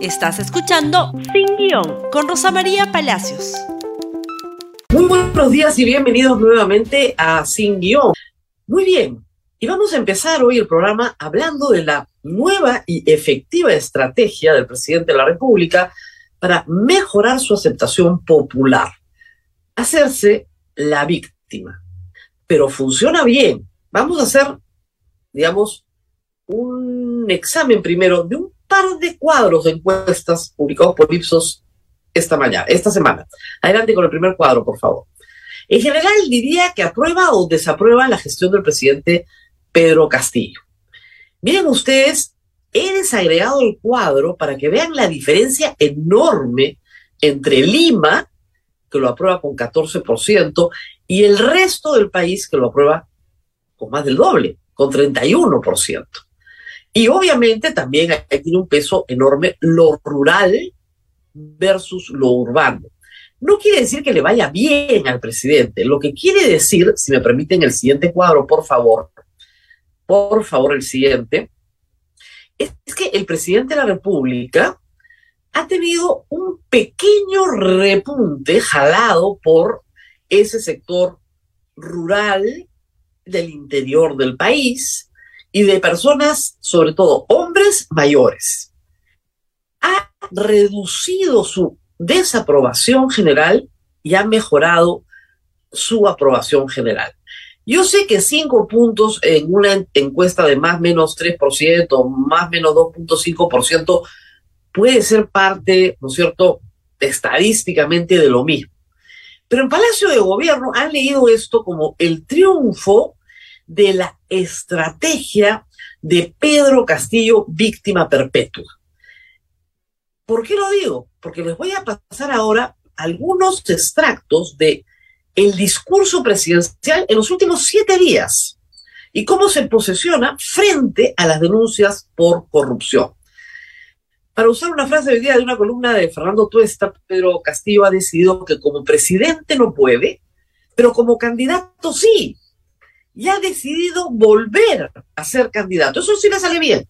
Estás escuchando Sin Guión con Rosa María Palacios. Muy buenos días y bienvenidos nuevamente a Sin Guión. Muy bien, y vamos a empezar hoy el programa hablando de la nueva y efectiva estrategia del presidente de la República para mejorar su aceptación popular. Hacerse la víctima. Pero funciona bien. Vamos a hacer, digamos, un examen primero de un par de cuadros de encuestas publicados por Ipsos esta mañana, esta semana. Adelante con el primer cuadro, por favor. En general diría que aprueba o desaprueba la gestión del presidente Pedro Castillo. Miren ustedes, he desagregado el cuadro para que vean la diferencia enorme entre Lima, que lo aprueba con 14%, y el resto del país, que lo aprueba con más del doble, con 31%. Y obviamente también tiene un peso enorme lo rural versus lo urbano. No quiere decir que le vaya bien al presidente. Lo que quiere decir, si me permiten el siguiente cuadro, por favor, por favor, el siguiente, es que el presidente de la República ha tenido un pequeño repunte jalado por ese sector rural del interior del país, y de personas, sobre todo hombres mayores. Ha reducido su desaprobación general y ha mejorado su aprobación general. Yo sé que cinco puntos en una encuesta de más menos 3%, más o menos 2.5%, puede ser parte, ¿no es cierto?, estadísticamente de lo mismo. Pero en Palacio de Gobierno han leído esto como el triunfo de la estrategia de Pedro Castillo, víctima perpetua. ¿Por qué lo digo? Porque les voy a pasar ahora algunos extractos de el discurso presidencial en los últimos siete días y cómo se posesiona frente a las denuncias por corrupción. Para usar una frase de día de una columna de Fernando Tuesta, Pedro Castillo ha decidido que como presidente no puede, pero como candidato sí y ha decidido volver a ser candidato. Eso sí le sale bien.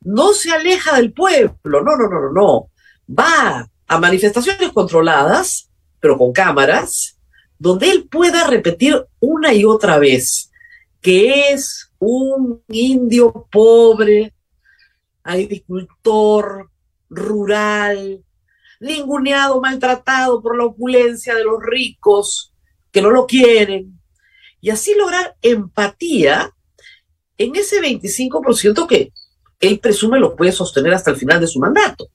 No se aleja del pueblo, no, no, no, no, no. Va a manifestaciones controladas, pero con cámaras, donde él pueda repetir una y otra vez que es un indio pobre, agricultor, rural, ninguneado, maltratado por la opulencia de los ricos que no lo quieren, y así lograr empatía en ese 25% que él presume lo puede sostener hasta el final de su mandato.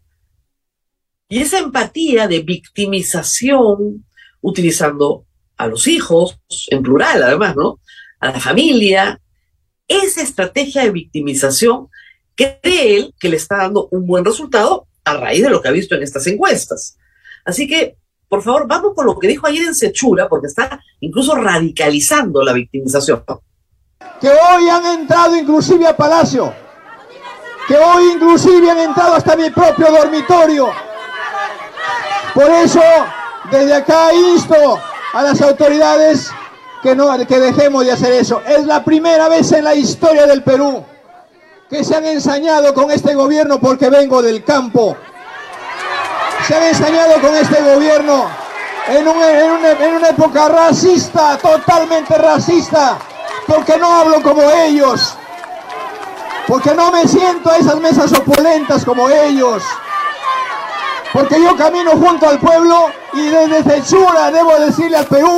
Y esa empatía de victimización, utilizando a los hijos, en plural además, ¿no? A la familia, esa estrategia de victimización cree él que le está dando un buen resultado a raíz de lo que ha visto en estas encuestas. Así que por favor, vamos con lo que dijo ayer en Sechura, porque está incluso radicalizando la victimización. Que hoy han entrado inclusive a Palacio, que hoy inclusive han entrado hasta mi propio dormitorio. Por eso, desde acá insto a las autoridades que, no, que dejemos de hacer eso. Es la primera vez en la historia del Perú que se han ensañado con este gobierno porque vengo del campo se han ensañado con este gobierno en, una, época racista, totalmente racista, porque no hablo como ellos, porque no me siento a esas mesas opulentas como ellos, porque yo camino junto al pueblo y desde censura debo decirle al Perú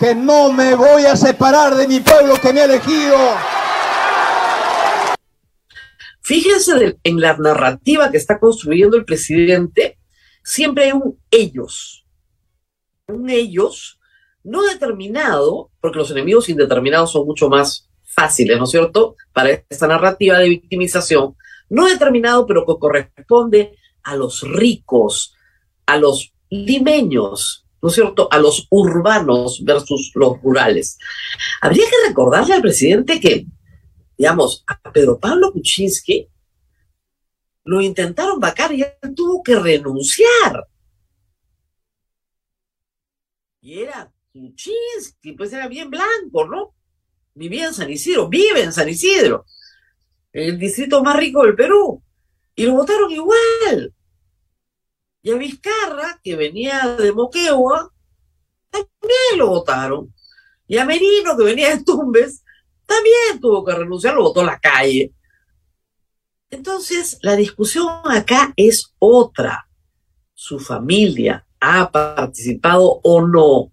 que no me voy a separar de mi pueblo que me ha elegido. Fíjense en la narrativa que está construyendo el presidente siempre hay un ellos. Un ellos no determinado, porque los enemigos indeterminados son mucho más fáciles, ¿no es cierto? Para esta narrativa de victimización, no determinado, pero que corresponde a los ricos, a los limeños, ¿no es cierto? A los urbanos versus los rurales. Habría que recordarle al presidente que, digamos, a Pedro Pablo Kuczynski lo intentaron vacar y él tuvo que renunciar. Y era Kuczynski, pues era bien blanco, ¿no? Vivía en San Isidro, vive en San Isidro, el distrito más rico del Perú. Y lo votaron igual. Y a Vizcarra, que venía de Moquegua, también lo votaron. Y a Merino, que venía de Tumbes, también tuvo que renunciar, lo votó la calle. Entonces, la discusión acá es otra. Su familia ha participado o no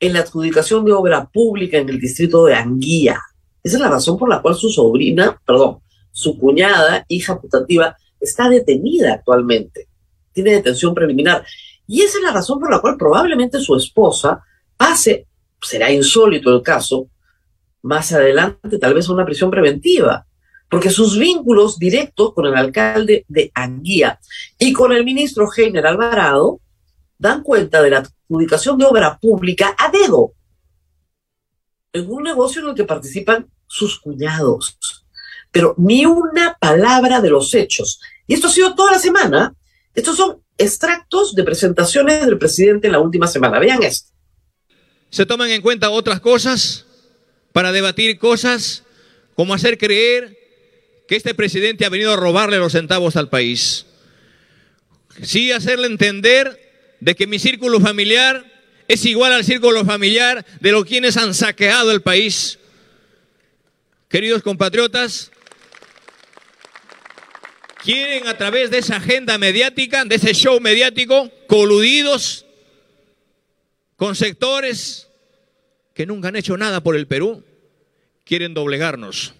en la adjudicación de obra pública en el distrito de Anguía. Esa es la razón por la cual su sobrina, perdón, su cuñada, hija putativa, está detenida actualmente. Tiene detención preliminar. Y esa es la razón por la cual probablemente su esposa pase, será insólito el caso, más adelante tal vez a una prisión preventiva porque sus vínculos directos con el alcalde de Anguía y con el ministro Heiner Alvarado dan cuenta de la adjudicación de obra pública a dedo en un negocio en el que participan sus cuñados. Pero ni una palabra de los hechos. Y esto ha sido toda la semana. Estos son extractos de presentaciones del presidente en la última semana. Vean esto. Se toman en cuenta otras cosas para debatir cosas como hacer creer que este presidente ha venido a robarle los centavos al país. Sí hacerle entender de que mi círculo familiar es igual al círculo familiar de los quienes han saqueado el país. Queridos compatriotas, quieren a través de esa agenda mediática, de ese show mediático, coludidos con sectores que nunca han hecho nada por el Perú, quieren doblegarnos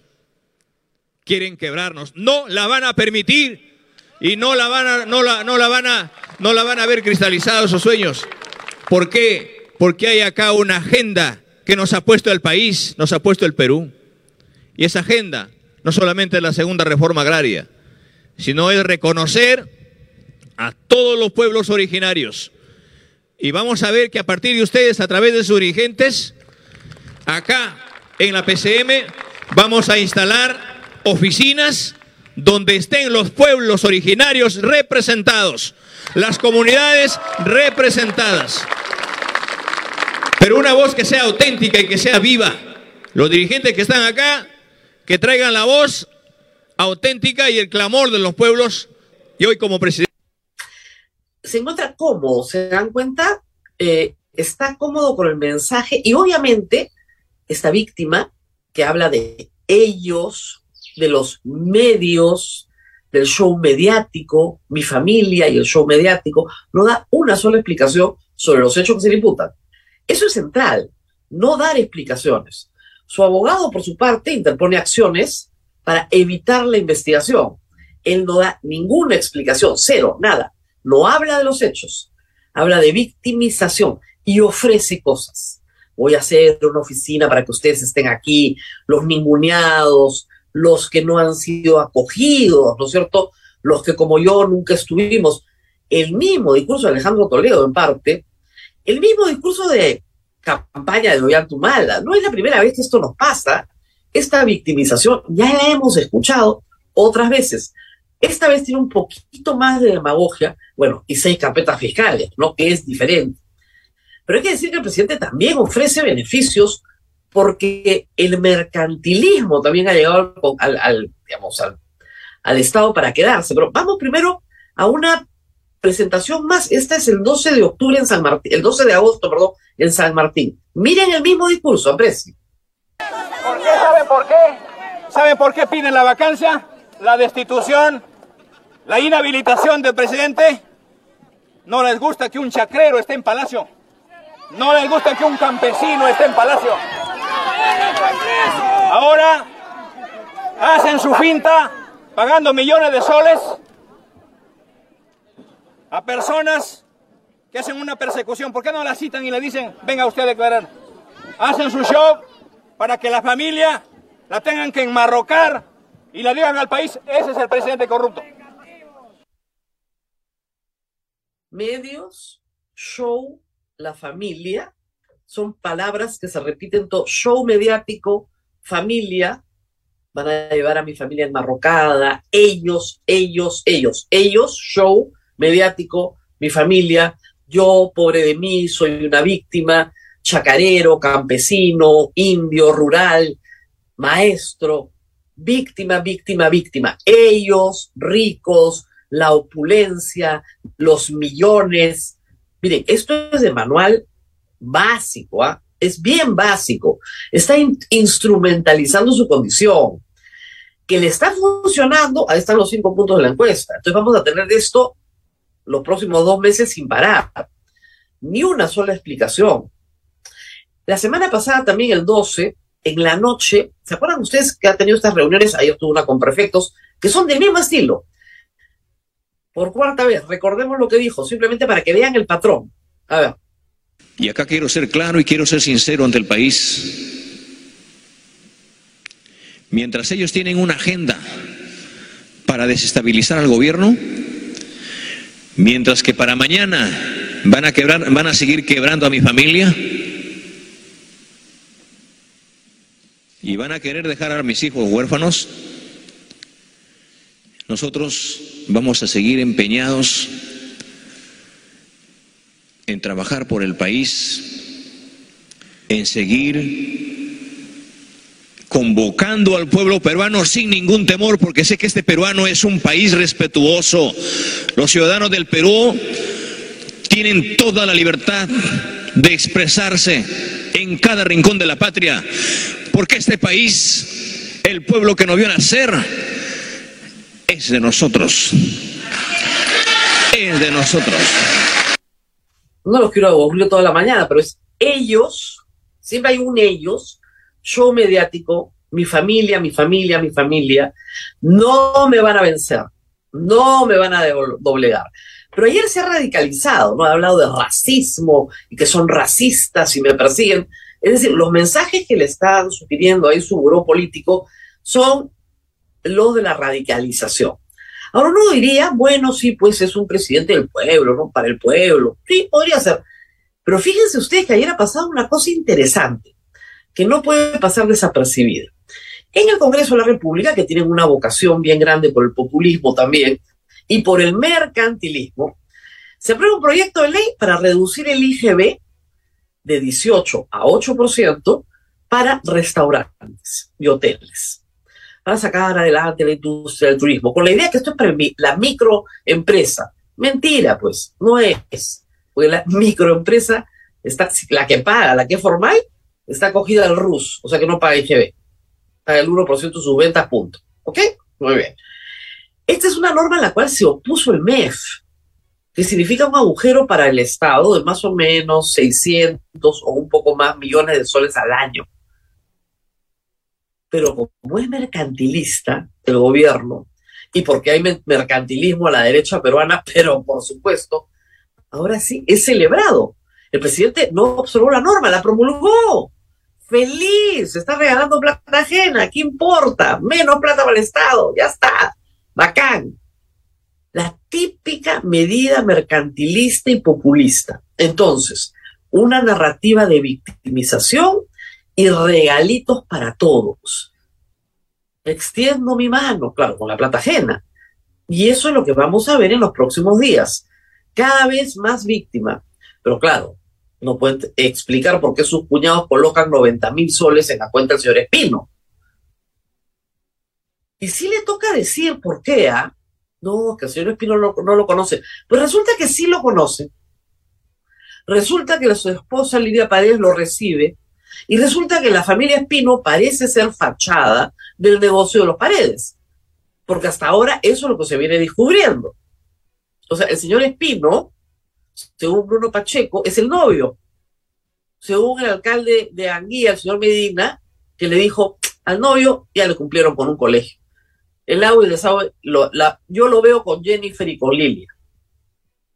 quieren quebrarnos. No la van a permitir y no la van a, no la, no la van a, no la van a ver cristalizados esos sueños. ¿Por qué? Porque hay acá una agenda que nos ha puesto el país, nos ha puesto el Perú. Y esa agenda no solamente es la segunda reforma agraria, sino es reconocer a todos los pueblos originarios. Y vamos a ver que a partir de ustedes, a través de sus dirigentes, acá en la PCM, vamos a instalar oficinas donde estén los pueblos originarios representados, las comunidades representadas. Pero una voz que sea auténtica y que sea viva. Los dirigentes que están acá, que traigan la voz auténtica y el clamor de los pueblos. Y hoy como presidente. Se encuentra cómodo, ¿se dan cuenta? Eh, está cómodo con el mensaje y obviamente esta víctima que habla de ellos, de los medios, del show mediático, mi familia y el show mediático, no da una sola explicación sobre los hechos que se le imputan. Eso es central, no dar explicaciones. Su abogado, por su parte, interpone acciones para evitar la investigación. Él no da ninguna explicación, cero, nada. No habla de los hechos, habla de victimización y ofrece cosas. Voy a hacer una oficina para que ustedes estén aquí, los ninguneados, los que no han sido acogidos, ¿no es cierto? Los que como yo nunca estuvimos. El mismo discurso de Alejandro Toledo, en parte, el mismo discurso de campaña de Ollantumala. No es la primera vez que esto nos pasa. Esta victimización ya la hemos escuchado otras veces. Esta vez tiene un poquito más de demagogia, bueno, y seis carpetas fiscales, ¿no? Que es diferente. Pero hay que decir que el presidente también ofrece beneficios porque el mercantilismo también ha llegado al, digamos, al, Estado para quedarse. Pero vamos primero a una presentación más. Esta es el 12 de octubre en San Martín, el 12 de agosto, perdón, en San Martín. Miren el mismo discurso, aprecio. ¿Por qué? ¿Saben por qué? ¿Saben por qué piden la vacancia, la destitución, la inhabilitación del presidente? No les gusta que un chacrero esté en palacio. No les gusta que un campesino esté en palacio. Ahora hacen su finta pagando millones de soles a personas que hacen una persecución. ¿Por qué no la citan y le dicen, venga usted a declarar? Hacen su show para que la familia la tengan que enmarrocar y le digan al país, ese es el presidente corrupto. Medios, show, la familia, son palabras que se repiten todo. Show mediático, familia, van a llevar a mi familia enmarrocada, ellos, ellos, ellos, ellos, show mediático, mi familia, yo, pobre de mí, soy una víctima, chacarero, campesino, indio, rural, maestro, víctima, víctima, víctima, ellos, ricos, la opulencia, los millones. Miren, esto es de manual básico, ¿ah? es bien básico. Está instrumentalizando su condición. Que le está funcionando, ahí están los cinco puntos de la encuesta. Entonces vamos a tener esto los próximos dos meses sin parar. Ni una sola explicación. La semana pasada, también el 12, en la noche, ¿se acuerdan ustedes que ha tenido estas reuniones? Ayer tuvo una con prefectos, que son del mismo estilo. Por cuarta vez, recordemos lo que dijo, simplemente para que vean el patrón. A ver. Y acá quiero ser claro y quiero ser sincero ante el país. Mientras ellos tienen una agenda para desestabilizar al gobierno, mientras que para mañana van a van a seguir quebrando a mi familia y van a querer dejar a mis hijos huérfanos, nosotros vamos a seguir empeñados en trabajar por el país, en seguir convocando al pueblo peruano sin ningún temor, porque sé que este peruano es un país respetuoso. Los ciudadanos del Perú tienen toda la libertad de expresarse en cada rincón de la patria, porque este país, el pueblo que nos vio nacer, es de nosotros. Es de nosotros no los quiero aburrir toda la mañana, pero es ellos, siempre hay un ellos, show mediático, mi familia, mi familia, mi familia, no me van a vencer, no me van a doblegar. Pero ayer se ha radicalizado, ¿no? Ha hablado de racismo y que son racistas y me persiguen. Es decir, los mensajes que le están sugiriendo ahí su buró político son los de la radicalización. Ahora uno diría, bueno, sí, pues es un presidente del pueblo, ¿no? Para el pueblo. Sí, podría ser. Pero fíjense ustedes que ayer ha pasado una cosa interesante, que no puede pasar desapercibida. En el Congreso de la República, que tienen una vocación bien grande por el populismo también, y por el mercantilismo, se aprueba un proyecto de ley para reducir el IGB de 18 a 8% para restaurantes y hoteles para sacar adelante la industria del turismo, con la idea que esto es para la microempresa. Mentira, pues, no es. Porque la microempresa, está, la que paga, la que formal, está acogida al RUS, o sea que no paga IGB. Paga el 1% de sus ventas, punto. ¿Ok? Muy bien. Esta es una norma a la cual se opuso el MEF, que significa un agujero para el Estado de más o menos 600 o un poco más millones de soles al año pero como es mercantilista el gobierno, y porque hay mercantilismo a la derecha peruana, pero por supuesto, ahora sí es celebrado. El presidente no observó la norma, la promulgó. Feliz, está regalando plata ajena, ¿qué importa? Menos plata para el Estado, ya está. Bacán. La típica medida mercantilista y populista. Entonces, una narrativa de victimización y regalitos para todos. Extiendo mi mano, claro, con la plata ajena. Y eso es lo que vamos a ver en los próximos días. Cada vez más víctima. Pero claro, no pueden explicar por qué sus cuñados colocan 90 mil soles en la cuenta del señor Espino. Y si le toca decir por qué, ¿ah? No, que el señor Espino no, no lo conoce. Pues resulta que sí lo conoce. Resulta que su esposa Lidia Paredes lo recibe y resulta que la familia Espino parece ser fachada del negocio de los paredes, porque hasta ahora eso es lo que se viene descubriendo. O sea, el señor Espino, según Bruno Pacheco, es el novio. Según el alcalde de Anguía, el señor Medina, que le dijo al novio, ya le cumplieron con un colegio. El agua y el desagüe, yo lo veo con Jennifer y con Lilia.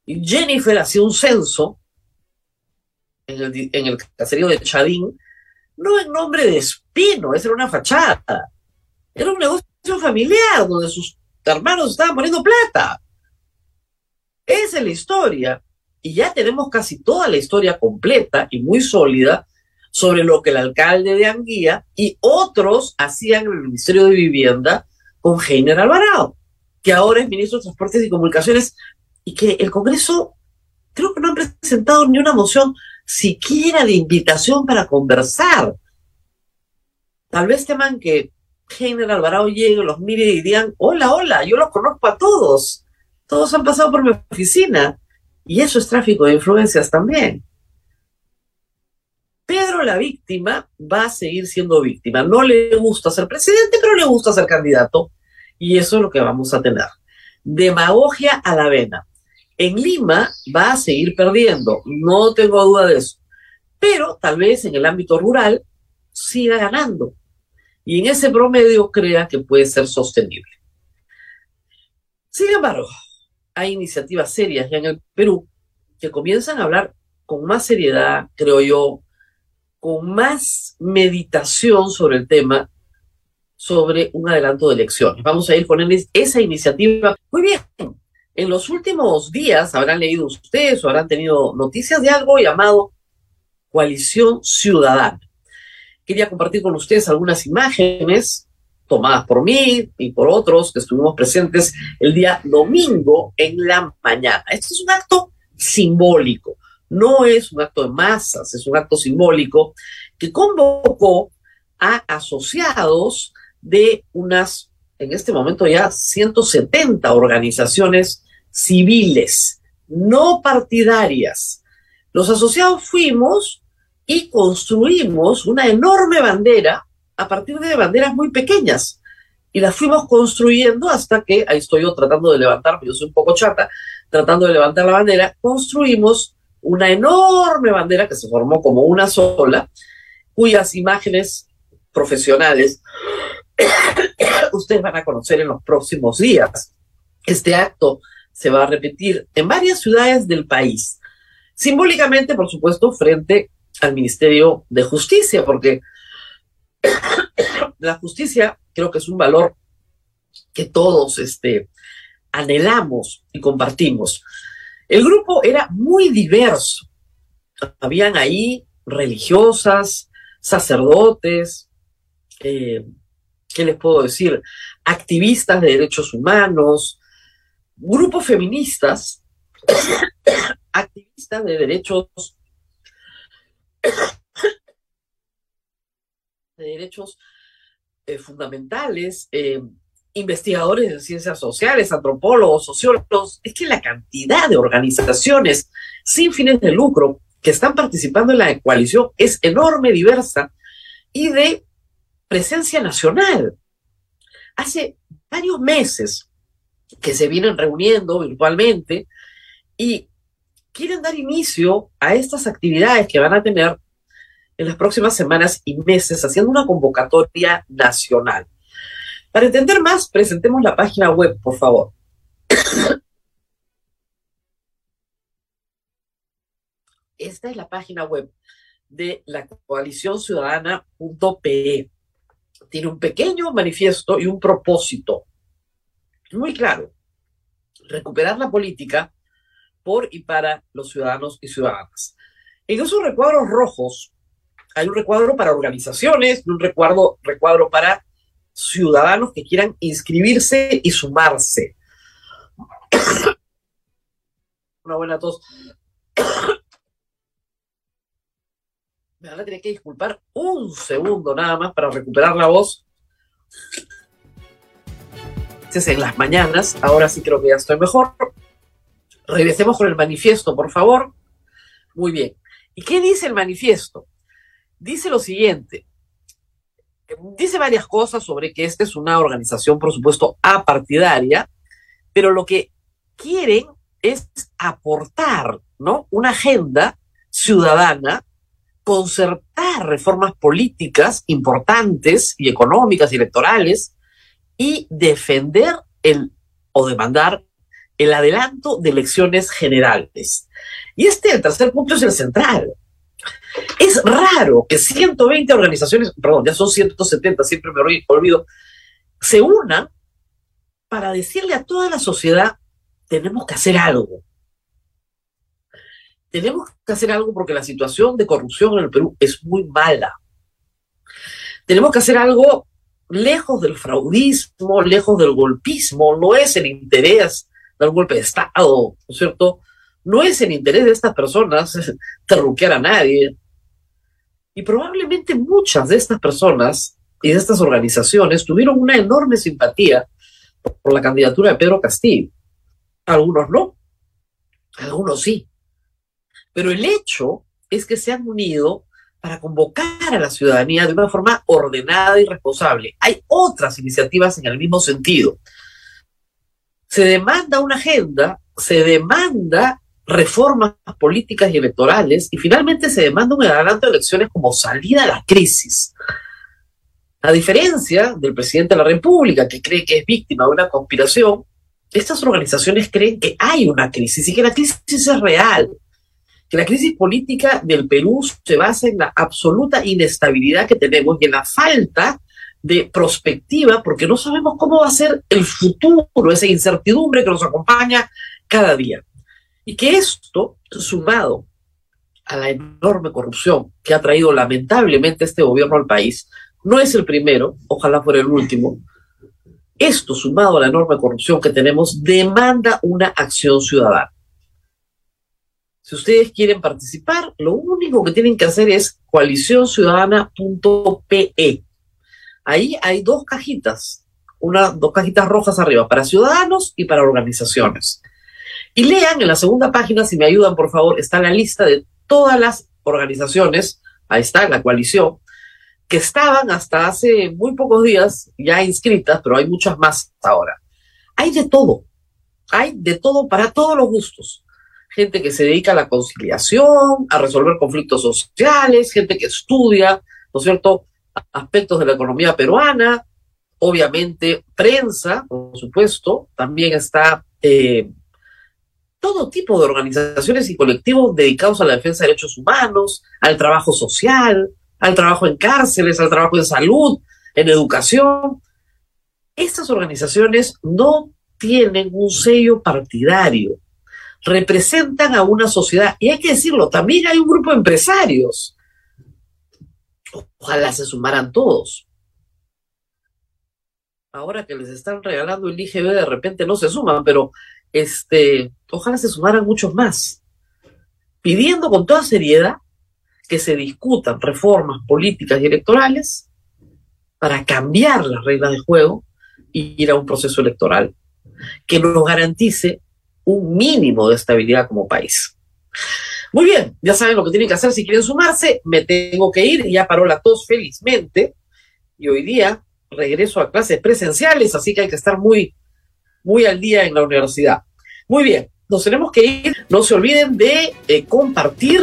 Y Jennifer hacía un censo en el, en el caserío de Chadín no en nombre de Espino, esa era una fachada. Era un negocio familiar donde sus hermanos estaban poniendo plata. Esa es la historia. Y ya tenemos casi toda la historia completa y muy sólida sobre lo que el alcalde de Anguía y otros hacían en el Ministerio de Vivienda con Heiner Alvarado, que ahora es ministro de Transportes y Comunicaciones, y que el Congreso creo que no han presentado ni una moción siquiera de invitación para conversar. Tal vez teman que Heiner Alvarado llegue, los mire y digan, hola, hola, yo los conozco a todos. todos han pasado por mi oficina y eso es tráfico de influencias también. Pedro, la víctima, va a seguir siendo víctima. No le gusta ser presidente, pero le gusta ser candidato. Y eso es lo que vamos a tener. Demagogia a la vena. En Lima va a seguir perdiendo, no tengo duda de eso. Pero tal vez en el ámbito rural siga ganando. Y en ese promedio crea que puede ser sostenible. Sin embargo, hay iniciativas serias ya en el Perú que comienzan a hablar con más seriedad, creo yo, con más meditación sobre el tema, sobre un adelanto de elecciones. Vamos a ir con esa iniciativa. Muy bien, en los últimos días habrán leído ustedes o habrán tenido noticias de algo llamado Coalición Ciudadana. Quería compartir con ustedes algunas imágenes tomadas por mí y por otros que estuvimos presentes el día domingo en la mañana. Este es un acto simbólico, no es un acto de masas, es un acto simbólico que convocó a asociados de unas, en este momento ya, 170 organizaciones civiles, no partidarias. Los asociados fuimos y construimos una enorme bandera a partir de banderas muy pequeñas. Y las fuimos construyendo hasta que, ahí estoy yo tratando de levantar, yo soy un poco chata, tratando de levantar la bandera, construimos una enorme bandera que se formó como una sola, cuyas imágenes profesionales ustedes van a conocer en los próximos días. Este acto se va a repetir en varias ciudades del país, simbólicamente, por supuesto, frente al Ministerio de Justicia, porque la justicia creo que es un valor que todos este, anhelamos y compartimos. El grupo era muy diverso. Habían ahí religiosas, sacerdotes, eh, ¿qué les puedo decir? Activistas de derechos humanos, grupos feministas, activistas de derechos de derechos eh, fundamentales, eh, investigadores de ciencias sociales, antropólogos, sociólogos, es que la cantidad de organizaciones sin fines de lucro que están participando en la coalición es enorme, diversa y de presencia nacional. Hace varios meses que se vienen reuniendo virtualmente y quieren dar inicio a estas actividades que van a tener en las próximas semanas y meses haciendo una convocatoria nacional. Para entender más, presentemos la página web, por favor. Esta es la página web de la coalición ciudadana.pe. Tiene un pequeño manifiesto y un propósito muy claro. Recuperar la política por y para los ciudadanos y ciudadanas. En esos recuadros rojos hay un recuadro para organizaciones un recuadro, recuadro para ciudadanos que quieran inscribirse y sumarse. Una buena tos. Me van a tener que disculpar un segundo nada más para recuperar la voz. Es en las mañanas, ahora sí creo que ya estoy mejor. Regresemos con el manifiesto, por favor. Muy bien. ¿Y qué dice el manifiesto? dice lo siguiente. Dice varias cosas sobre que esta es una organización, por supuesto, apartidaria, pero lo que quieren es aportar, ¿no? Una agenda ciudadana, concertar reformas políticas importantes y económicas y electorales y defender el o demandar el adelanto de elecciones generales. Y este, el tercer punto, es el central. Es raro que 120 organizaciones, perdón, ya son 170, siempre me olvido, se unan para decirle a toda la sociedad, tenemos que hacer algo. Tenemos que hacer algo porque la situación de corrupción en el Perú es muy mala. Tenemos que hacer algo lejos del fraudismo, lejos del golpismo, no es el interés del golpe de Estado, ¿no es cierto? No es el interés de estas personas terruquear a nadie, y probablemente muchas de estas personas y de estas organizaciones tuvieron una enorme simpatía por la candidatura de Pedro Castillo. algunos no, algunos sí. Pero el hecho es que se han unido para convocar a la ciudadanía de una forma ordenada y responsable. Hay otras iniciativas en el mismo sentido. Se demanda una agenda, se demanda reformas políticas y electorales y finalmente se demanda un adelanto de elecciones como salida a la crisis. A diferencia del presidente de la República, que cree que es víctima de una conspiración, estas organizaciones creen que hay una crisis y que la crisis es real, que la crisis política del Perú se basa en la absoluta inestabilidad que tenemos y en la falta de prospectiva, porque no sabemos cómo va a ser el futuro, esa incertidumbre que nos acompaña cada día. Y que esto, sumado a la enorme corrupción que ha traído lamentablemente este gobierno al país, no es el primero, ojalá fuera el último. Esto, sumado a la enorme corrupción que tenemos, demanda una acción ciudadana. Si ustedes quieren participar, lo único que tienen que hacer es coaliciónciudadana.pe. Ahí hay dos cajitas, una, dos cajitas rojas arriba, para ciudadanos y para organizaciones. Y lean en la segunda página, si me ayudan, por favor, está la lista de todas las organizaciones, ahí está, la coalición, que estaban hasta hace muy pocos días ya inscritas, pero hay muchas más ahora. Hay de todo, hay de todo para todos los gustos. Gente que se dedica a la conciliación, a resolver conflictos sociales, gente que estudia, ¿no es cierto?, aspectos de la economía peruana, obviamente prensa, por supuesto, también está eh, todo tipo de organizaciones y colectivos dedicados a la defensa de derechos humanos, al trabajo social, al trabajo en cárceles, al trabajo en salud, en educación. Estas organizaciones no tienen un sello partidario, representan a una sociedad y hay que decirlo, también hay un grupo de empresarios. Ojalá se sumaran todos. Ahora que les están regalando el IGB, de repente no se suman, pero este, ojalá se sumaran muchos más, pidiendo con toda seriedad que se discutan reformas políticas y electorales para cambiar las reglas de juego y ir a un proceso electoral que nos garantice un mínimo de estabilidad como país. Muy bien, ya saben lo que tienen que hacer si quieren sumarse. Me tengo que ir, ya paró la tos felizmente. Y hoy día regreso a clases presenciales, así que hay que estar muy, muy al día en la universidad. Muy bien, nos tenemos que ir. No se olviden de eh, compartir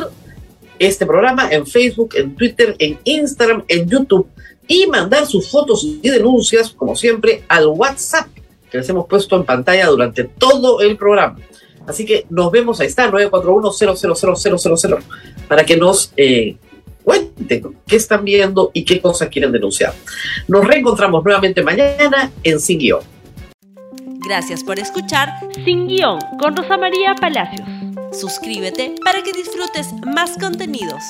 este programa en Facebook, en Twitter, en Instagram, en YouTube y mandar sus fotos y denuncias, como siempre, al WhatsApp que les hemos puesto en pantalla durante todo el programa. Así que nos vemos, ahí está, 941-00000, para que nos eh, cuenten qué están viendo y qué cosas quieren denunciar. Nos reencontramos nuevamente mañana en Sin Guión. Gracias por escuchar Sin Guión con Rosa María Palacios. Suscríbete para que disfrutes más contenidos.